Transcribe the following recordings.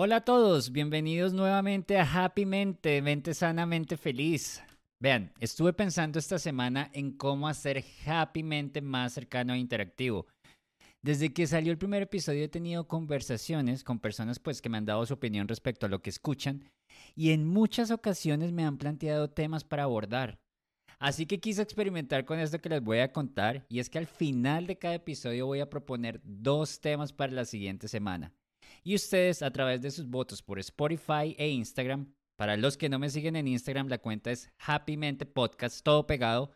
Hola a todos, bienvenidos nuevamente a Happy Mente, mente sanamente feliz. Vean, estuve pensando esta semana en cómo hacer Happy Mente más cercano e interactivo. Desde que salió el primer episodio he tenido conversaciones con personas pues que me han dado su opinión respecto a lo que escuchan y en muchas ocasiones me han planteado temas para abordar. Así que quise experimentar con esto que les voy a contar y es que al final de cada episodio voy a proponer dos temas para la siguiente semana y ustedes a través de sus votos por Spotify e Instagram. Para los que no me siguen en Instagram, la cuenta es Happymente Podcast, todo pegado.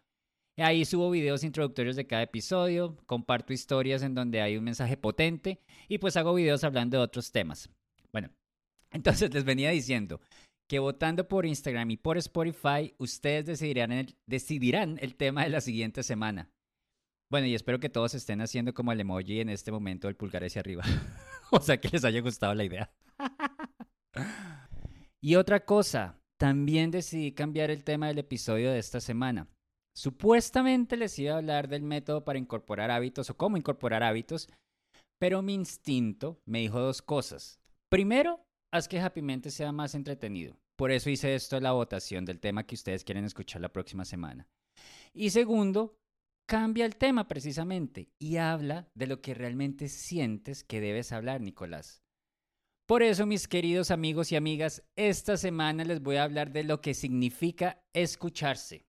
Ahí subo videos introductorios de cada episodio, comparto historias en donde hay un mensaje potente y pues hago videos hablando de otros temas. Bueno, entonces les venía diciendo que votando por Instagram y por Spotify, ustedes decidirán el, decidirán el tema de la siguiente semana. Bueno, y espero que todos estén haciendo como el emoji en este momento el pulgar hacia arriba. o sea, que les haya gustado la idea. y otra cosa, también decidí cambiar el tema del episodio de esta semana. Supuestamente les iba a hablar del método para incorporar hábitos o cómo incorporar hábitos, pero mi instinto me dijo dos cosas. Primero, haz que Happy Mente sea más entretenido. Por eso hice esto la votación del tema que ustedes quieren escuchar la próxima semana. Y segundo, cambia el tema precisamente y habla de lo que realmente sientes que debes hablar, Nicolás. Por eso, mis queridos amigos y amigas, esta semana les voy a hablar de lo que significa escucharse.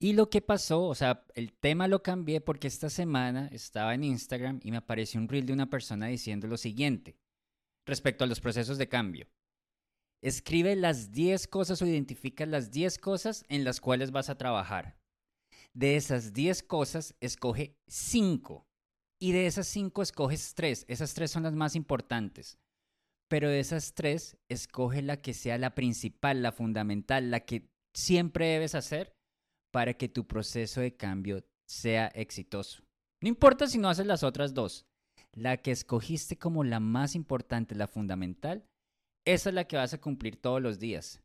Y lo que pasó, o sea, el tema lo cambié porque esta semana estaba en Instagram y me apareció un reel de una persona diciendo lo siguiente respecto a los procesos de cambio. Escribe las 10 cosas o identifica las 10 cosas en las cuales vas a trabajar. De esas 10 cosas, escoge 5. Y de esas 5 escoges 3. Esas 3 son las más importantes. Pero de esas 3, escoge la que sea la principal, la fundamental, la que siempre debes hacer para que tu proceso de cambio sea exitoso. No importa si no haces las otras dos. La que escogiste como la más importante, la fundamental, esa es la que vas a cumplir todos los días.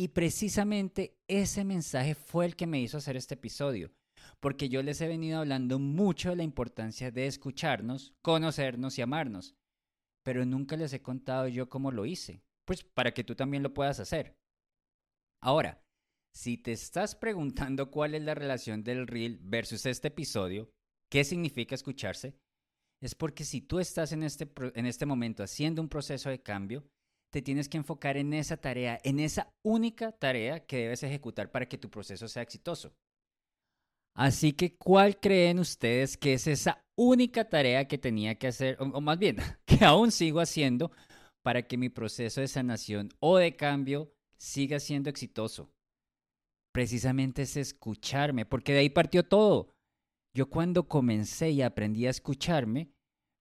Y precisamente ese mensaje fue el que me hizo hacer este episodio, porque yo les he venido hablando mucho de la importancia de escucharnos, conocernos y amarnos, pero nunca les he contado yo cómo lo hice, pues para que tú también lo puedas hacer. Ahora, si te estás preguntando cuál es la relación del reel versus este episodio, qué significa escucharse, es porque si tú estás en este, en este momento haciendo un proceso de cambio, te tienes que enfocar en esa tarea, en esa única tarea que debes ejecutar para que tu proceso sea exitoso. Así que, ¿cuál creen ustedes que es esa única tarea que tenía que hacer, o, más bien, que aún sigo haciendo para que mi proceso de sanación o de cambio siga siendo exitoso? Precisamente es escucharme, porque de ahí partió todo. Yo cuando comencé y aprendí a escucharme,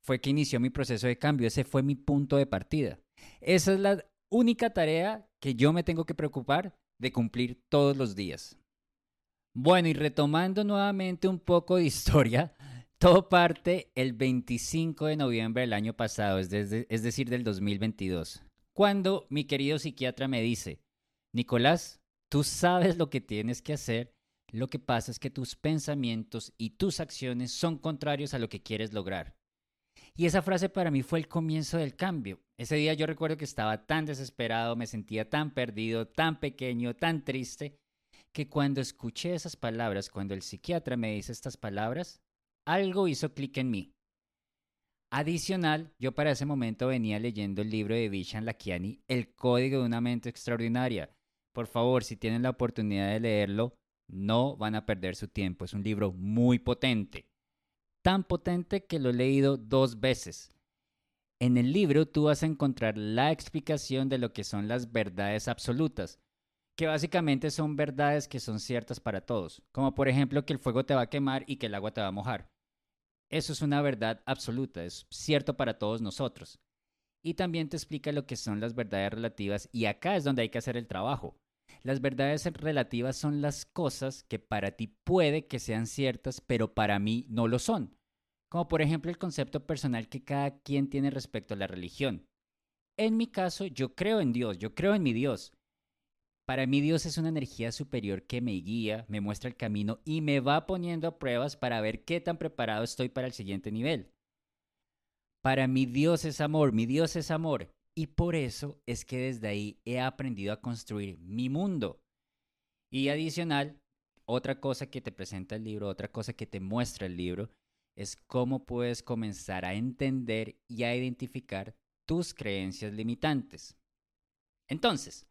fue que inició mi proceso de cambio, ese fue mi punto de partida. Esa es la única tarea que yo me tengo que preocupar de cumplir todos los días. Bueno, y retomando nuevamente un poco de historia, todo parte el 25 de noviembre del año pasado, es, es decir, del 2022, cuando mi querido psiquiatra me dice, Nicolás, tú sabes lo que tienes que hacer, lo que pasa es que tus pensamientos y tus acciones son contrarios a lo que quieres lograr. Y esa frase para mí fue el comienzo del cambio. Ese día yo recuerdo que estaba tan desesperado, me sentía tan perdido, tan pequeño, tan triste, que cuando escuché esas palabras, cuando el psiquiatra me dice estas palabras, algo hizo clic en mí. Adicional, yo para ese momento venía leyendo el libro de Vishan Lakiani, El Código de una Mente Extraordinaria. Por favor, si tienen la oportunidad de leerlo, no van a perder su tiempo. Es un libro muy potente tan potente que lo he leído dos veces. En el libro tú vas a encontrar la explicación de lo que son las verdades absolutas, que básicamente son verdades que son ciertas para todos, como por ejemplo que el fuego te va a quemar y que el agua te va a mojar. Eso es una verdad absoluta, es cierto para todos nosotros. Y también te explica lo que son las verdades relativas y acá es donde hay que hacer el trabajo. Las verdades relativas son las cosas que para ti puede que sean ciertas, pero para mí no lo son. Como por ejemplo el concepto personal que cada quien tiene respecto a la religión. En mi caso, yo creo en Dios, yo creo en mi Dios. Para mí Dios es una energía superior que me guía, me muestra el camino y me va poniendo a pruebas para ver qué tan preparado estoy para el siguiente nivel. Para mí Dios es amor, mi Dios es amor Y por eso es que desde ahí he aprendido a construir mi mundo. Y adicional, otra cosa que te presenta el libro, otra cosa que te muestra el libro, es cómo puedes comenzar a entender y a identificar tus creencias limitantes. Entonces,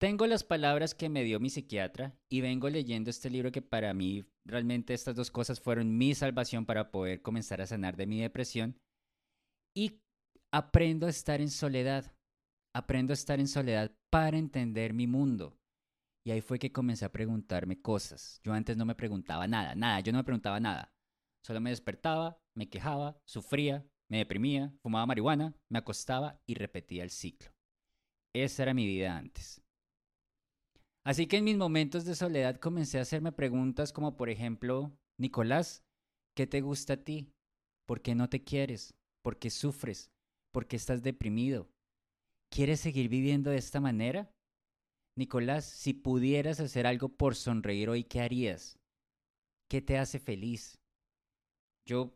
tengo las palabras que me dio mi psiquiatra y vengo leyendo este libro que para mí realmente estas dos cosas fueron mi salvación para poder comenzar a sanar de mi depresión y aprendo a estar en soledad. Aprendo a estar en soledad para entender mi mundo. Y ahí fue que comencé a preguntarme cosas. Yo antes no me preguntaba nada, nada, yo no me preguntaba nada. Solo me despertaba, me quejaba, sufría, me deprimía, fumaba marihuana, me acostaba y repetía el ciclo. Esa era mi vida antes. Así que en mis momentos de soledad comencé a hacerme preguntas como por ejemplo, Nicolás, ¿qué te gusta a ti? ¿Por qué no te quieres? ¿Por qué sufres? ¿Por qué estás deprimido? ¿Quieres seguir viviendo de esta manera? Nicolás, si pudieras hacer algo por sonreír hoy, ¿qué harías? ¿Qué te hace feliz? Yo,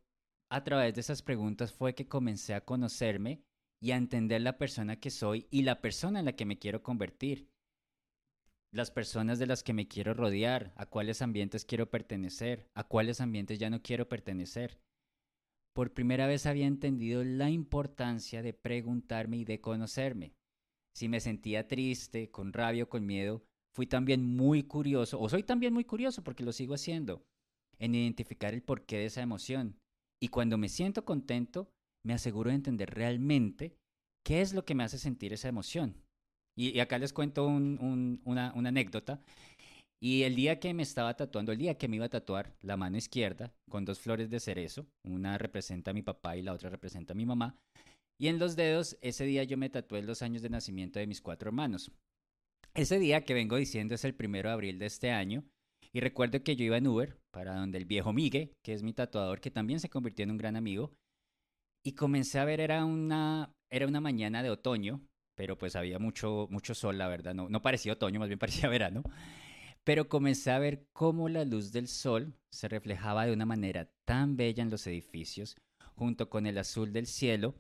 a través de esas preguntas, fue que comencé a conocerme y a entender la persona que soy y la persona en la que me quiero convertir. Las personas de las que me quiero rodear, a cuáles ambientes quiero pertenecer, a cuáles ambientes ya no quiero pertenecer. Por primera vez había entendido la importancia de preguntarme y de conocerme. Si me sentía triste, con rabia o con miedo, fui también muy curioso, o soy también muy curioso porque lo sigo haciendo, en identificar el porqué de esa emoción. Y cuando me siento contento, me aseguro de entender realmente qué es lo que me hace sentir esa emoción. Y, acá les cuento una, anécdota. Y el día que me estaba tatuando, el día que me iba a tatuar la mano izquierda con dos flores de cerezo, una representa a mi papá y la otra representa a mi mamá, y en los dedos, ese día yo me tatué los años de nacimiento de mis cuatro hermanos. Ese día que vengo diciendo es el primero de abril de este año, y recuerdo que yo iba en Uber para donde el viejo Migue, que es mi tatuador, que también se convirtió en un gran amigo, y comencé a ver, era una, era una mañana de otoño, pero pues había mucho, mucho sol, la verdad, no, no parecía otoño, más bien parecía verano. Pero comencé a ver cómo la luz del sol se reflejaba de una manera tan bella en los edificios, junto con el azul del cielo.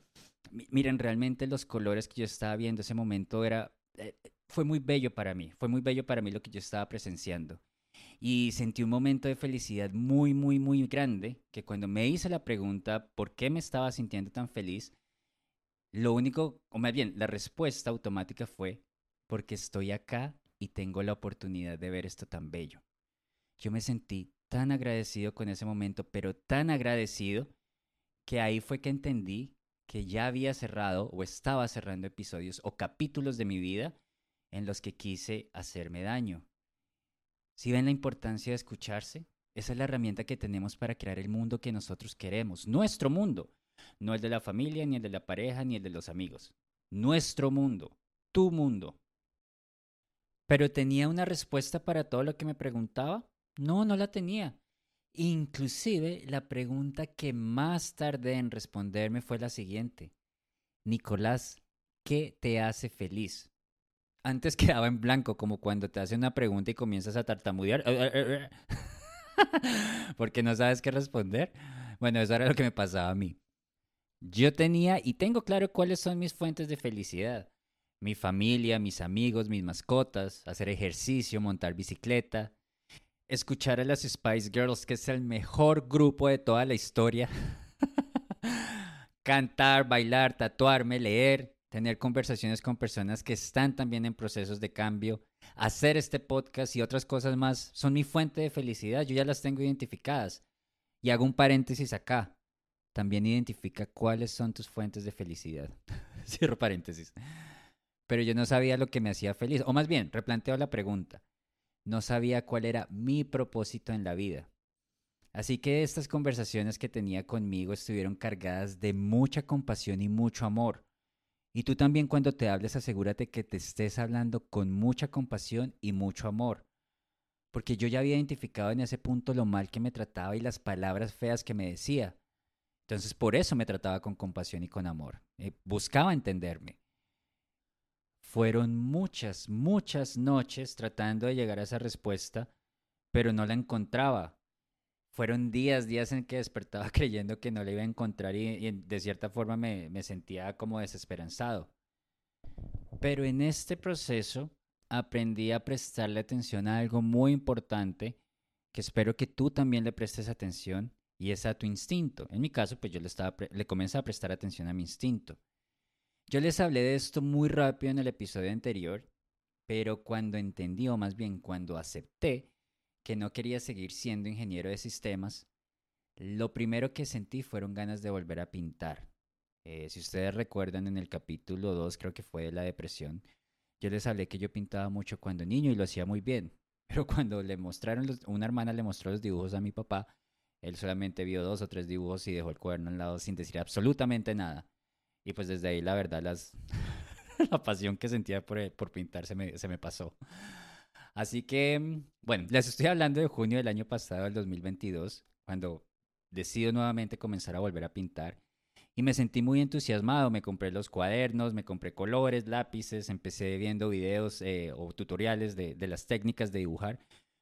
miren, realmente los colores que yo estaba viendo ese momento era, eh, fue muy bello para mí, fue muy bello para mí lo que yo estaba presenciando y sentí un momento de felicidad muy, muy, muy grande, que cuando me hice la pregunta por qué me estaba sintiendo tan feliz, lo único, o más bien, la respuesta automática fue porque estoy acá y tengo la oportunidad de ver esto tan bello. Yo me sentí tan agradecido con ese momento, pero tan agradecido, que ahí fue que entendí que ya había cerrado o estaba cerrando episodios o capítulos de mi vida en los que quise hacerme daño, si ven la importancia de escucharse, esa es la herramienta que tenemos para crear el mundo que nosotros queremos, nuestro mundo, no el de la familia, ni el de la pareja, ni el de los amigos, nuestro mundo, tu mundo. Pero tenía una respuesta para todo lo que me preguntaba? No, no la tenía. Inclusive la pregunta que más tardé en responderme fue la siguiente. Nicolás, ¿qué te hace feliz? Antes quedaba en blanco, como cuando te hacen una pregunta y comienzas a tartamudear. porque no sabes qué responder. Bueno, eso era lo que me pasaba a mí. Yo tenía y tengo claro cuáles son mis fuentes de felicidad. Mi familia, mis amigos, mis mascotas, hacer ejercicio, montar bicicleta, escuchar a las Spice Girls, que es el mejor grupo de toda la historia. Cantar, bailar, tatuarme, leer, tener conversaciones con personas que están también en procesos de cambio, hacer este podcast y otras cosas más son mi fuente de felicidad. Yo ya las tengo identificadas. Y hago un paréntesis acá. También identifica cuáles son tus fuentes de felicidad. Cierro paréntesis. Pero yo no sabía lo que me hacía feliz. O más bien, replanteo la pregunta. No sabía cuál era mi propósito en la vida. Así que estas conversaciones que tenía conmigo estuvieron cargadas de mucha compasión y mucho amor y tú también cuando te hables asegúrate que te estés hablando con mucha compasión y mucho amor. Porque yo ya había identificado en ese punto lo mal que me trataba y las palabras feas que me decía. Entonces por eso me trataba con compasión y con amor. Eh, buscaba entenderme. Fueron muchas, muchas noches tratando de llegar a esa respuesta, pero no la encontraba fueron días, días en que despertaba creyendo que no le iba a encontrar y, de cierta forma me, me, sentía como desesperanzado. Pero en este proceso aprendí a prestarle atención a algo muy importante que espero que tú también le prestes atención y es a tu instinto. En mi caso, pues yo le, estaba le comencé a prestar atención a mi instinto. Yo les hablé de esto muy rápido en el episodio anterior, pero cuando entendí, o más bien cuando acepté que no quería seguir siendo ingeniero de sistemas, lo primero que sentí fueron ganas de volver a pintar. Eh, si ustedes recuerdan en el capítulo 2, creo que fue de la depresión, yo les hablé que yo pintaba mucho cuando niño y lo hacía muy bien. Pero cuando le mostraron, una hermana le mostró los dibujos a mi papá, él solamente vio dos o tres dibujos y dejó el cuaderno al lado sin decir absolutamente nada. Y pues desde ahí la verdad la pasión que sentía por, por pintar se me, se me pasó. Así que, bueno, les estoy hablando de junio del año pasado, del 2022, cuando decido nuevamente comenzar a volver a pintar. Y me sentí muy entusiasmado, me compré los cuadernos, me compré colores, lápices, empecé viendo videos eh, o tutoriales de, de las técnicas de dibujar,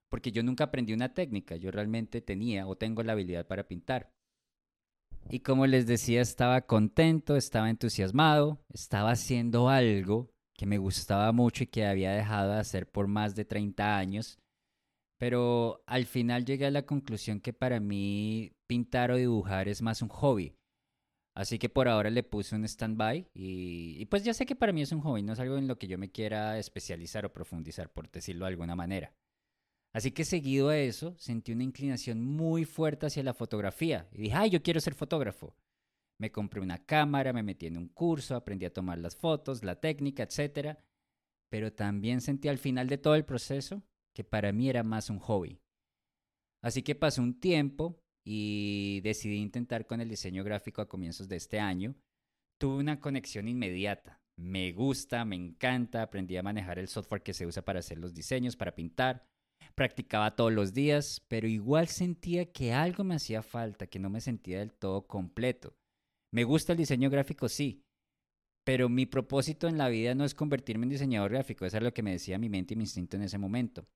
porque yo nunca aprendí una técnica, yo realmente tenía o tengo la habilidad para pintar. Y como les decía, estaba contento, estaba entusiasmado, estaba haciendo algo que me gustaba mucho y que había dejado de hacer por más de 30 años. Pero al final llegué a la conclusión que para mí pintar o dibujar es más un hobby. Así que por ahora le puse un stand-by y, y, pues ya sé que para mí es un hobby, no es algo en lo que yo me quiera especializar o profundizar, por decirlo de alguna manera. Así que seguido a eso, sentí una inclinación muy fuerte hacia la fotografía y dije, ay, yo quiero ser fotógrafo. Me compré una cámara, me metí en un curso, aprendí a tomar las fotos, la técnica, etc. Pero también sentí al final de todo el proceso que para mí era más un hobby. Así que pasó un tiempo y decidí intentar con el diseño gráfico a comienzos de este año. Tuve una conexión inmediata. Me gusta, me encanta, aprendí a manejar el software que se usa para hacer los diseños, para pintar practicaba todos los días, pero igual sentía que algo me hacía falta, que no me sentía del todo completo. Me gusta el diseño gráfico, sí, pero mi propósito en la vida no es convertirme en diseñador gráfico, eso es lo que me decía mi mente y mi instinto en ese momento.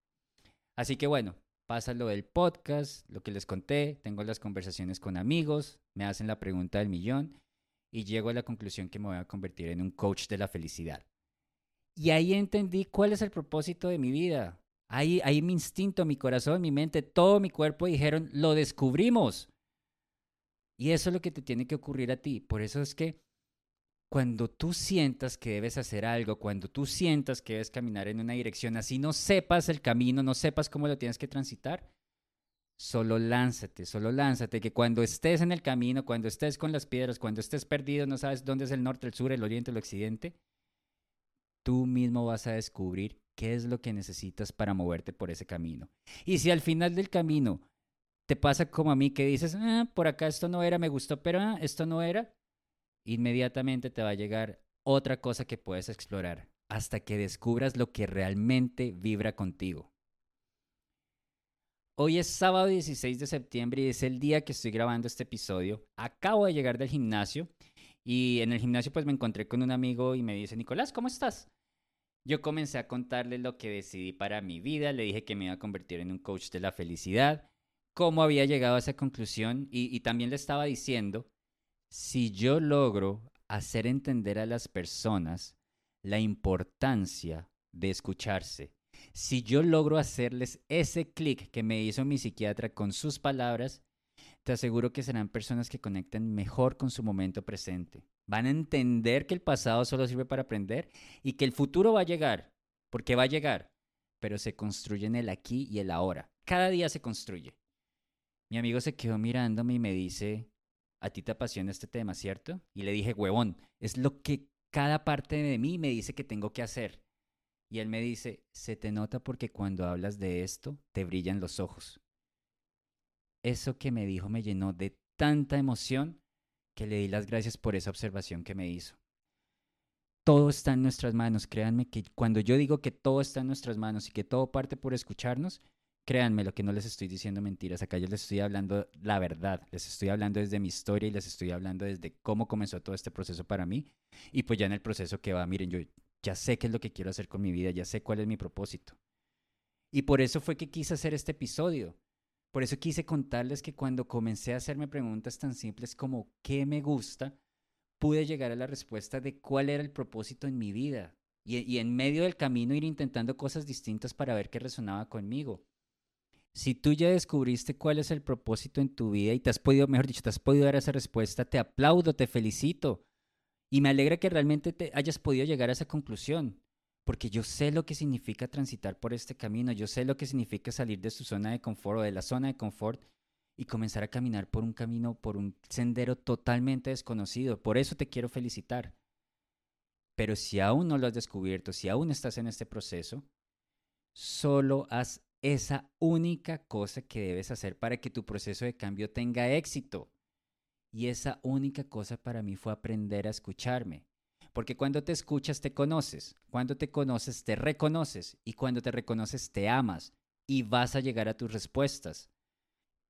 Así que bueno, pasa lo del podcast, lo que les conté, tengo las conversaciones con amigos, me hacen la pregunta del millón y llego a la conclusión que me voy a convertir en un coach de la felicidad. Y ahí entendí cuál es el propósito de mi vida, Ahí, ahí mi instinto, mi corazón, mi mente, todo mi cuerpo dijeron, lo descubrimos. Y eso es lo que te tiene que ocurrir a ti. Por eso es que cuando tú sientas que debes hacer algo, cuando tú sientas que debes caminar en una dirección, así no sepas el camino, no sepas cómo lo tienes que transitar, solo lánzate, solo lánzate, que cuando estés en el camino, cuando estés con las piedras, cuando estés perdido, no sabes dónde es el norte, el sur, el oriente, el occidente, tú mismo vas a descubrir qué es lo que necesitas para moverte por ese camino. Y si al final del camino te pasa como a mí que dices, ah, por acá esto no era, me gustó, pero ah, esto no era, inmediatamente te va a llegar otra cosa que puedes explorar hasta que descubras lo que realmente vibra contigo. Hoy es sábado 16 de septiembre y es el día que estoy grabando este episodio. Acabo de llegar del gimnasio y en el gimnasio pues me encontré con un amigo y me dice, Nicolás, ¿cómo estás? Yo comencé a contarle lo que decidí para mi vida, le dije que me iba a convertir en un coach de la felicidad, cómo había llegado a esa conclusión y, también le estaba diciendo, si yo logro hacer entender a las personas la importancia de escucharse, si yo logro hacerles ese clic que me hizo mi psiquiatra con sus palabras, te aseguro que serán personas que conecten mejor con su momento presente. Van a entender que el pasado solo sirve para aprender y que el futuro va a llegar, porque va a llegar, pero se construye en el aquí y el ahora. Cada día se construye. Mi amigo se quedó mirándome y me dice, a ti te apasiona este tema, ¿cierto? Y le dije, huevón, es lo que cada parte de mí me dice que tengo que hacer. Y él me dice, se te nota porque cuando hablas de esto, te brillan los ojos eso que me dijo me llenó de tanta emoción que le di las gracias por esa observación que me hizo. Todo está en nuestras manos, créanme que cuando yo digo que todo está en nuestras manos y que todo parte por escucharnos, créanme lo que no les estoy diciendo mentiras, acá yo les estoy hablando la verdad, les estoy hablando desde mi historia y les estoy hablando desde cómo comenzó todo este proceso para mí y pues ya en el proceso que va, miren, yo ya sé qué es lo que quiero hacer con mi vida, ya sé cuál es mi propósito. Y por eso fue que quise hacer este episodio, por eso quise contarles que cuando comencé a hacerme preguntas tan simples como ¿qué me gusta? pude llegar a la respuesta de cuál era el propósito en mi vida. Y, en medio del camino ir intentando cosas distintas para ver qué resonaba conmigo. Si tú ya descubriste cuál es el propósito en tu vida y te has podido, mejor dicho, te has podido dar esa respuesta, te aplaudo, te felicito. Y me alegra que realmente te hayas podido llegar a esa conclusión, porque yo sé lo que significa transitar por este camino, yo sé lo que significa salir de su zona de confort o de la zona de confort y comenzar a caminar por un camino, por un sendero totalmente desconocido. Por eso te quiero felicitar. Pero si aún no lo has descubierto, si aún estás en este proceso, solo haz esa única cosa que debes hacer para que tu proceso de cambio tenga éxito. Y esa única cosa para mí fue aprender a escucharme. Porque cuando te escuchas te conoces, cuando te conoces te reconoces y cuando te reconoces te amas y vas a llegar a tus respuestas.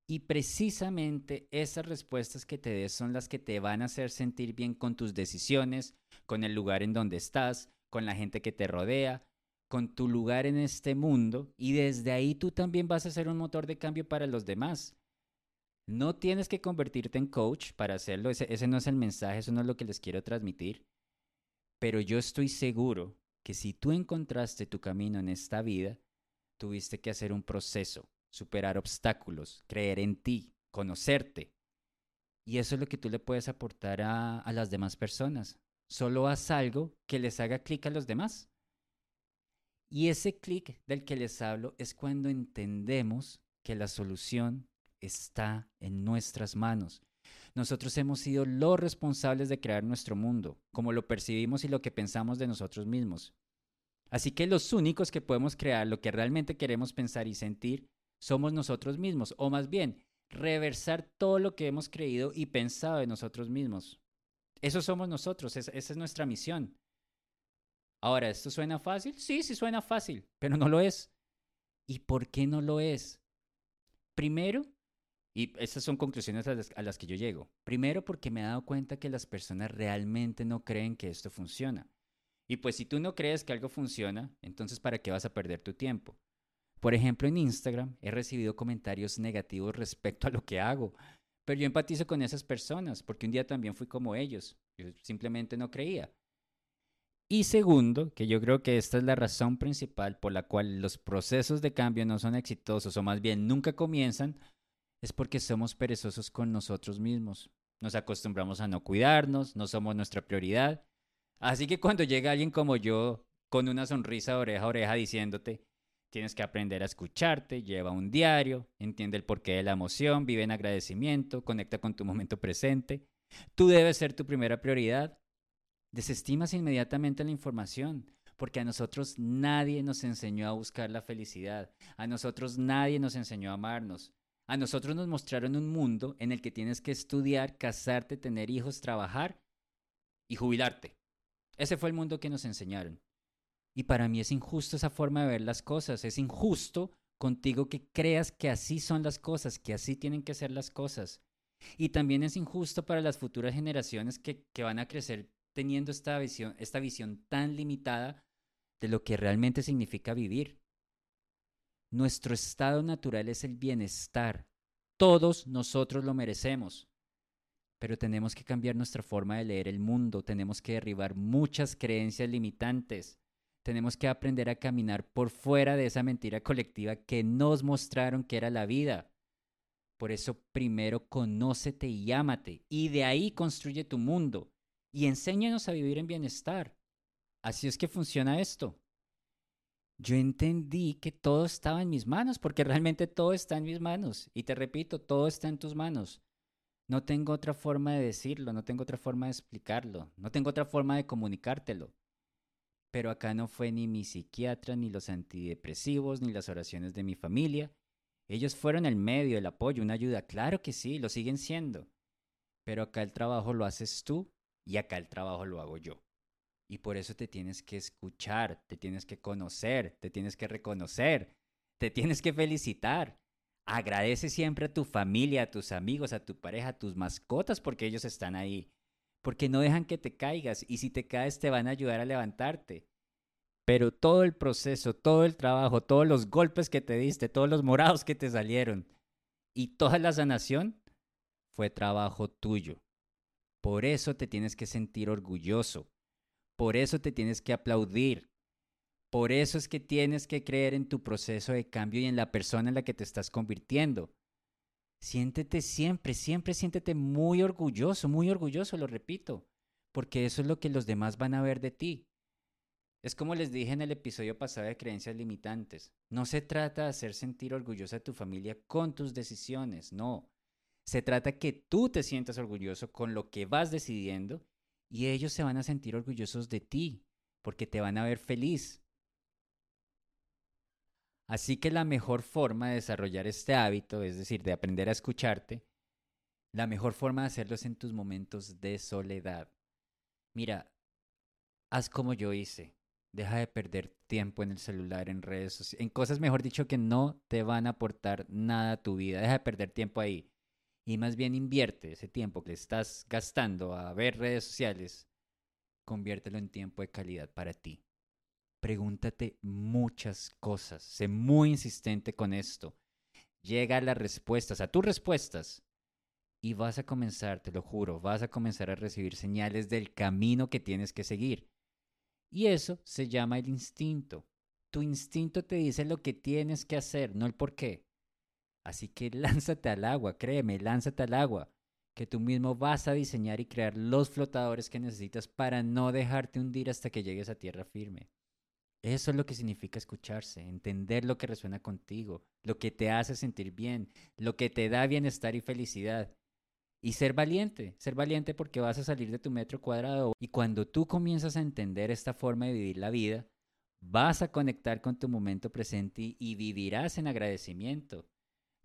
Y precisamente esas respuestas que te des son las que te van a hacer sentir bien con tus decisiones, con el lugar en donde estás, con la gente que te rodea, con tu lugar en este mundo y desde ahí tú también vas a ser un motor de cambio para los demás. No tienes que convertirte en coach para hacerlo, ese, no es el mensaje, eso no es lo que les quiero transmitir, pero yo estoy seguro que si tú encontraste tu camino en esta vida, tuviste que hacer un proceso, superar obstáculos, creer en ti, conocerte. Y eso es lo que tú le puedes aportar a, las demás personas. Solo haz algo que les haga clic a los demás. Y ese clic del que les hablo es cuando entendemos que la solución está en nuestras manos. Nosotros hemos sido los responsables de crear nuestro mundo, como lo percibimos y lo que pensamos de nosotros mismos. Así que los únicos que podemos crear lo que realmente queremos pensar y sentir somos nosotros mismos, o más bien, reversar todo lo que hemos creído y pensado de nosotros mismos. Eso somos nosotros, esa es nuestra misión. Ahora, ¿esto suena fácil? Sí, sí suena fácil, pero no lo es. ¿Y por qué no lo es? Primero, y estas son conclusiones a las, que yo llego. Primero, porque me he dado cuenta que las personas realmente no creen que esto funciona. Y pues si tú no crees que algo funciona, entonces ¿para qué vas a perder tu tiempo? Por ejemplo, en Instagram he recibido comentarios negativos respecto a lo que hago, pero yo empatizo con esas personas porque un día también fui como ellos. Yo simplemente no creía. Y segundo, que yo creo que esta es la razón principal por la cual los procesos de cambio no son exitosos o más bien nunca comienzan, es porque somos perezosos con nosotros mismos. Nos acostumbramos a no cuidarnos, no somos nuestra prioridad. Así que cuando llega alguien como yo, con una sonrisa oreja a oreja diciéndote, tienes que aprender a escucharte, lleva un diario, entiende el porqué de la emoción, vive en agradecimiento, conecta con tu momento presente. Tú debes ser tu primera prioridad desestimas inmediatamente la información, porque a nosotros nadie nos enseñó a buscar la felicidad, a nosotros nadie nos enseñó a amarnos, a nosotros nos mostraron un mundo en el que tienes que estudiar, casarte, tener hijos, trabajar y jubilarte. Ese fue el mundo que nos enseñaron. Y para mí es injusto esa forma de ver las cosas, es injusto contigo que creas que así son las cosas, que así tienen que ser las cosas. Y también es injusto para las futuras generaciones que, que van a crecer teniendo esta visión, esta visión tan limitada de lo que realmente significa vivir. Nuestro estado natural es el bienestar. Todos nosotros lo merecemos. Pero tenemos que cambiar nuestra forma de leer el mundo, tenemos que derribar muchas creencias limitantes, tenemos que aprender a caminar por fuera de esa mentira colectiva que nos mostraron que era la vida. Por eso primero conócete y ámate, y de ahí construye tu mundo y enséñanos a vivir en bienestar. Así es que funciona esto. Yo entendí que todo estaba en mis manos, porque realmente todo está en mis manos. Y te repito, todo está en tus manos. No tengo otra forma de decirlo, no tengo otra forma de explicarlo, no tengo otra forma de comunicártelo. Pero acá no fue ni mi psiquiatra, ni los antidepresivos, ni las oraciones de mi familia. Ellos fueron el medio, el apoyo, una ayuda. Claro que sí, lo siguen siendo. Pero acá el trabajo lo haces tú y acá el trabajo lo hago yo. Y por eso te tienes que escuchar, te tienes que conocer, te tienes que reconocer, te tienes que felicitar. Agradece siempre a tu familia, a tus amigos, a tu pareja, a tus mascotas porque ellos están ahí. Porque no dejan que te caigas y si te caes te van a ayudar a levantarte. Pero todo el proceso, todo el trabajo, todos los golpes que te diste, todos los morados que te salieron y toda la sanación fue trabajo tuyo Por eso te tienes que sentir orgulloso. Por eso te tienes que aplaudir. Por eso es que tienes que creer en tu proceso de cambio y en la persona en la que te estás convirtiendo. Siéntete siempre, siempre siéntete muy orgulloso, muy orgulloso, lo repito, porque eso es lo que los demás van a ver de ti. Es como les dije en el episodio pasado de creencias limitantes. No se trata de hacer sentir orgullosa a tu familia con tus decisiones, no. Se trata que tú te sientas orgulloso con lo que vas decidiendo y ellos se van a sentir orgullosos de ti porque te van a ver feliz. Así que la mejor forma de desarrollar este hábito, es decir, de aprender a escucharte, la mejor forma de hacerlo es en tus momentos de soledad. Mira, haz como yo hice. Deja de perder tiempo en el celular, en redes sociales, en cosas, mejor dicho, que no te van a aportar nada a tu vida. Deja de perder tiempo ahí. Y más bien invierte ese tiempo que estás gastando a ver redes sociales, conviértelo en tiempo de calidad para ti pregúntate muchas cosas. Sé muy insistente con esto. Llega a las respuestas, a tus respuestas. Y vas a comenzar, te lo juro, vas a comenzar a recibir señales del camino que tienes que seguir. Y eso se llama el instinto. Tu instinto te dice lo que tienes que hacer, no el por qué. Así que lánzate al agua, créeme, lánzate al agua, que tú mismo vas a diseñar y crear los flotadores que necesitas para no dejarte hundir hasta que llegues a tierra firme. Eso es lo que significa escucharse, entender lo que resuena contigo, lo que te hace sentir bien, lo que te da bienestar y felicidad. Y ser valiente, ser valiente porque vas a salir de tu metro cuadrado. Y cuando tú comienzas a entender esta forma de vivir la vida, vas a conectar con tu momento presente y vivirás en agradecimiento.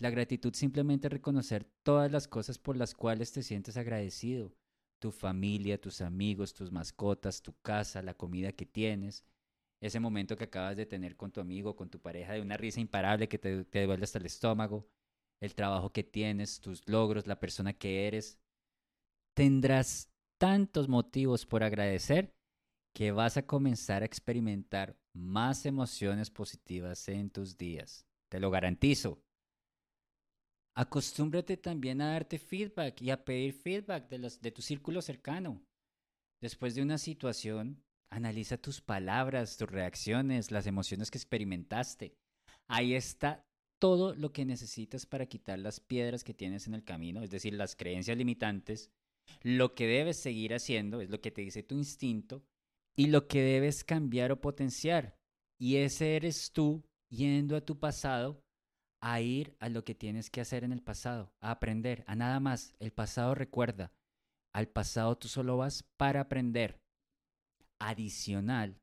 La gratitud simplemente es reconocer todas las cosas por las cuales te sientes agradecido. Tu familia, tus amigos, tus mascotas, tu casa, la comida que tienes, ese momento que acabas de tener con tu amigo, con tu pareja, de una risa imparable que te, te duele hasta el estómago, el trabajo que tienes, tus logros, la persona que eres. Tendrás tantos motivos por agradecer que vas a comenzar a experimentar más emociones positivas en tus días. Te lo garantizo. Acostúmbrate también a darte feedback y a pedir feedback de, los, de tu círculo cercano. Después de una situación, Analiza tus palabras, tus reacciones, las emociones que experimentaste. Ahí está todo lo que necesitas para quitar las piedras que tienes en el camino, es decir, las creencias limitantes. Lo que debes seguir haciendo es lo que te dice tu instinto y lo que debes cambiar o potenciar. Y ese eres tú yendo a tu pasado a ir a lo que tienes que hacer en el pasado, a aprender, a nada más. El pasado recuerda, al pasado tú solo vas para aprender adicional,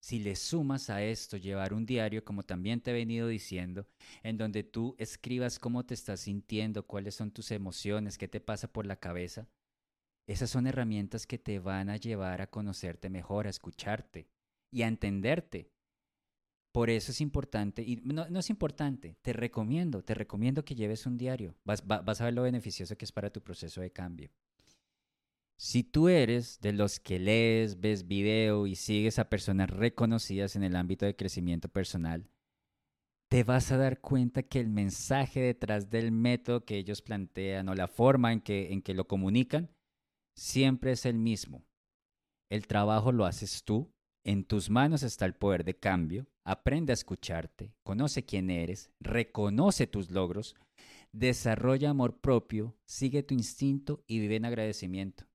si le sumas a esto llevar un diario, como también te he venido diciendo, en donde tú escribas cómo te estás sintiendo, cuáles son tus emociones, qué te pasa por la cabeza, esas son herramientas que te van a llevar a conocerte mejor, a escucharte y a entenderte. Por eso es importante, y no, es importante, te recomiendo, te recomiendo que lleves un diario. Vas, vas a ver lo beneficioso que es para tu proceso de cambio. Si tú eres de los que lees, ves video y sigues a personas reconocidas en el ámbito de crecimiento personal, te vas a dar cuenta que el mensaje detrás del método que ellos plantean o la forma en que, en que lo comunican siempre es el mismo. El trabajo lo haces tú, en tus manos está el poder de cambio, aprende a escucharte, conoce quién eres, reconoce tus logros, desarrolla amor propio, sigue tu instinto y vive en agradecimiento.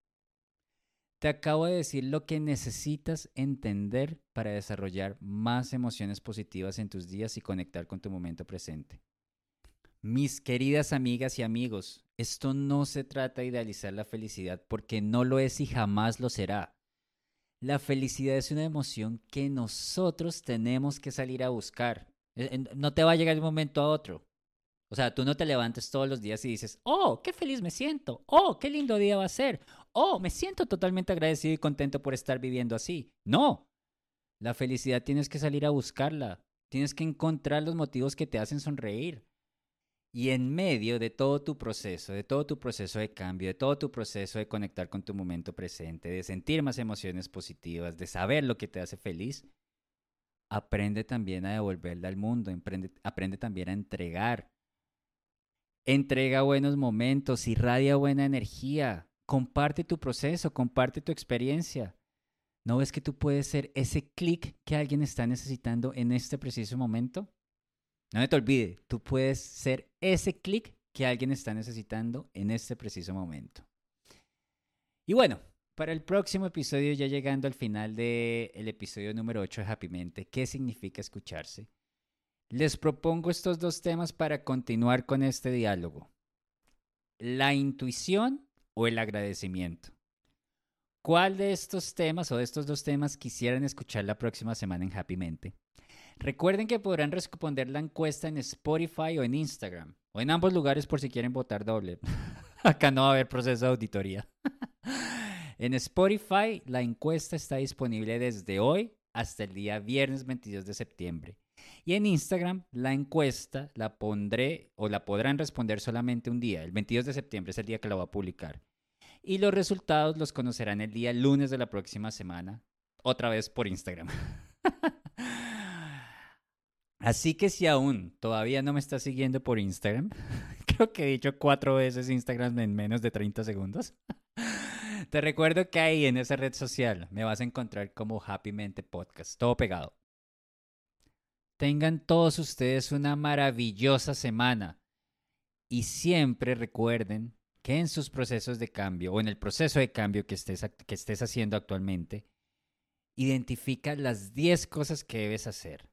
Te acabo de decir lo que necesitas entender para desarrollar más emociones positivas en tus días y conectar con tu momento presente. Mis queridas amigas y amigos, esto no se trata de idealizar la felicidad porque no lo es y jamás lo será. La felicidad es una emoción que nosotros tenemos que salir a buscar. Eh, no te va a llegar de un momento a otro. O sea, tú no te levantes todos los días y dices, oh, qué feliz me siento, oh, qué lindo día va a ser, oh, me siento totalmente agradecido y contento por estar viviendo así. No, la felicidad tienes que salir a buscarla, tienes que encontrar los motivos que te hacen sonreír. Y en medio de todo tu proceso, de todo tu proceso de cambio, de todo tu proceso de conectar con tu momento presente, de sentir más emociones positivas, de saber lo que te hace feliz, aprende también a devolverle al mundo, aprende, aprende también a entregar Entrega buenos momentos, irradia buena energía, comparte tu proceso, comparte tu experiencia. ¿No ves que tú puedes ser ese clic que alguien está necesitando en este preciso momento? No te olvide, tú puedes ser ese clic que alguien está necesitando en este preciso momento. Y bueno, para el próximo episodio, ya llegando al final del episodio número 8 de Happy Mente, ¿qué significa escucharse? Les propongo estos dos temas para continuar con este diálogo. La intuición o el agradecimiento. ¿Cuál de estos temas o de estos dos temas quisieran escuchar la próxima semana en Happy Mente? Recuerden que podrán responder la encuesta en Spotify o en Instagram, o en ambos lugares por si quieren votar doble. Acá no va a haber proceso de auditoría. en Spotify la encuesta está disponible desde hoy hasta el día viernes 22 de septiembre. Y en Instagram la encuesta la pondré o la podrán responder solamente un día. El 22 de septiembre es el día que la voy a publicar y los resultados los conocerán el día lunes de la próxima semana, otra vez por Instagram. Así que si aún todavía no me estás siguiendo por Instagram, creo que he dicho cuatro veces Instagram en menos de 30 segundos. Te recuerdo que ahí en esa red social me vas a encontrar como Happy Mente Podcast, todo pegado. Tengan todos ustedes una maravillosa semana y siempre recuerden que en sus procesos de cambio o en el proceso de cambio que estés, que estés haciendo actualmente, identifica las 10 cosas que debes hacer.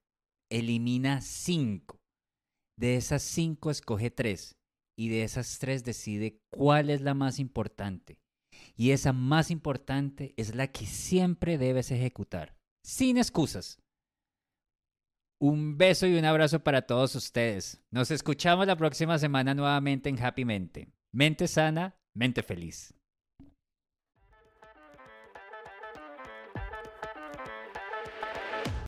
Elimina 5. De esas 5 escoge 3 y de esas 3 decide cuál es la más importante. Y esa más importante es la que siempre debes ejecutar, sin excusas. Un beso y un abrazo para todos ustedes. Nos escuchamos la próxima semana nuevamente en Happy Mente. Mente sana, mente feliz.